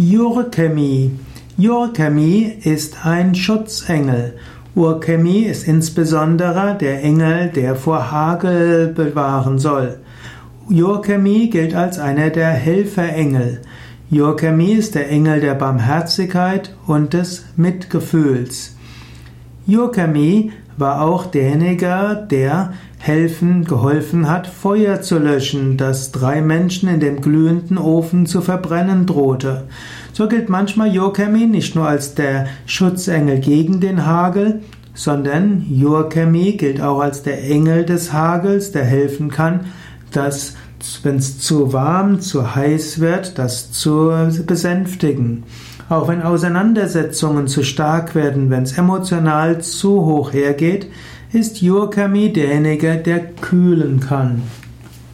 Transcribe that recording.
Urkemi. Urkemi ist ein Schutzengel. Urkemi ist insbesondere der Engel, der vor Hagel bewahren soll. Urkemi gilt als einer der Helferengel. Urkemi ist der Engel der Barmherzigkeit und des Mitgefühls. Urkemi war auch derjenige, der helfen, geholfen hat, Feuer zu löschen, das drei Menschen in dem glühenden Ofen zu verbrennen drohte. So gilt manchmal Jokemi nicht nur als der Schutzengel gegen den Hagel, sondern Jokemi gilt auch als der Engel des Hagels, der helfen kann, dass wenn es zu warm, zu heiß wird, das zu besänftigen. Auch wenn Auseinandersetzungen zu stark werden, wenn es emotional zu hoch hergeht, ist Yurkami derjenige, der kühlen kann.